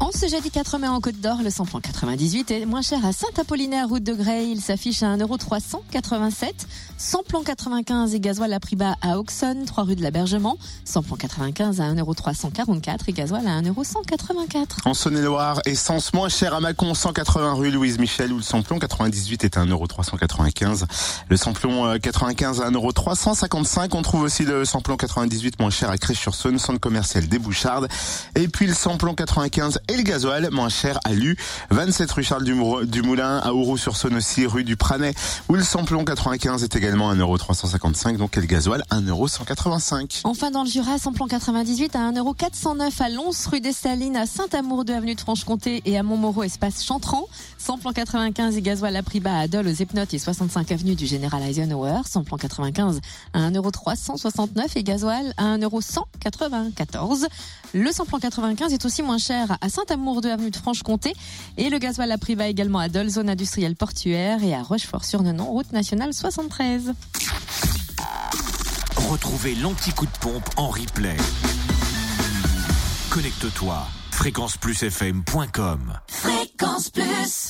En ce jeudi 4 mai en Côte d'Or, le samplon 98 est moins cher à Saint-Apollinaire, route de Grey. Il s'affiche à 1,387€. Samplon 95 et gasoil à prix bas à Auxonne, 3 rue de l'Abergement. Samplon 95 à 1,344€ et gasoil à 1,184€. En Saône-et-Loire, essence moins chère à Mâcon, 180 rue Louise Michel, où le samplon 98 est à 1,395€. Le samplon 95 à 1,355€. On trouve aussi le samplon 98 moins cher à Crèche-sur-Saône, centre commercial des Bouchardes. Et puis le samplon 95 et le gasoil moins cher à Lu, 27 rue Charles du Moulin, à Ourou-sur-Saône aussi, rue du Pranet, où le samplon 95 est également à 1,355€, donc et le gasoil 1,185€. Enfin dans le Jura, samplon 98 à 1,409€ à Lons, rue des Salines, à Saint-Amour de avenue de Franche-Comté et à Montmoreau, espace Chantran. Samplon 95 et gasoil à prix bas à Dole, aux Epnotes et 65 avenue du Général Eisenhower. Samplon 95 à 1,369€ et gasoil à 1,194€. Le samplon 95 est aussi moins cher à Saint-Amour de avenue de Franche-Comté et le gasoil à prix bas également à Dole, zone industrielle portuaire et à Rochefort-sur-Nenon, route nationale 73. Retrouvez l'anti-coup de pompe en replay. Connecte-toi fréquenceplusfm.com Fréquence Plus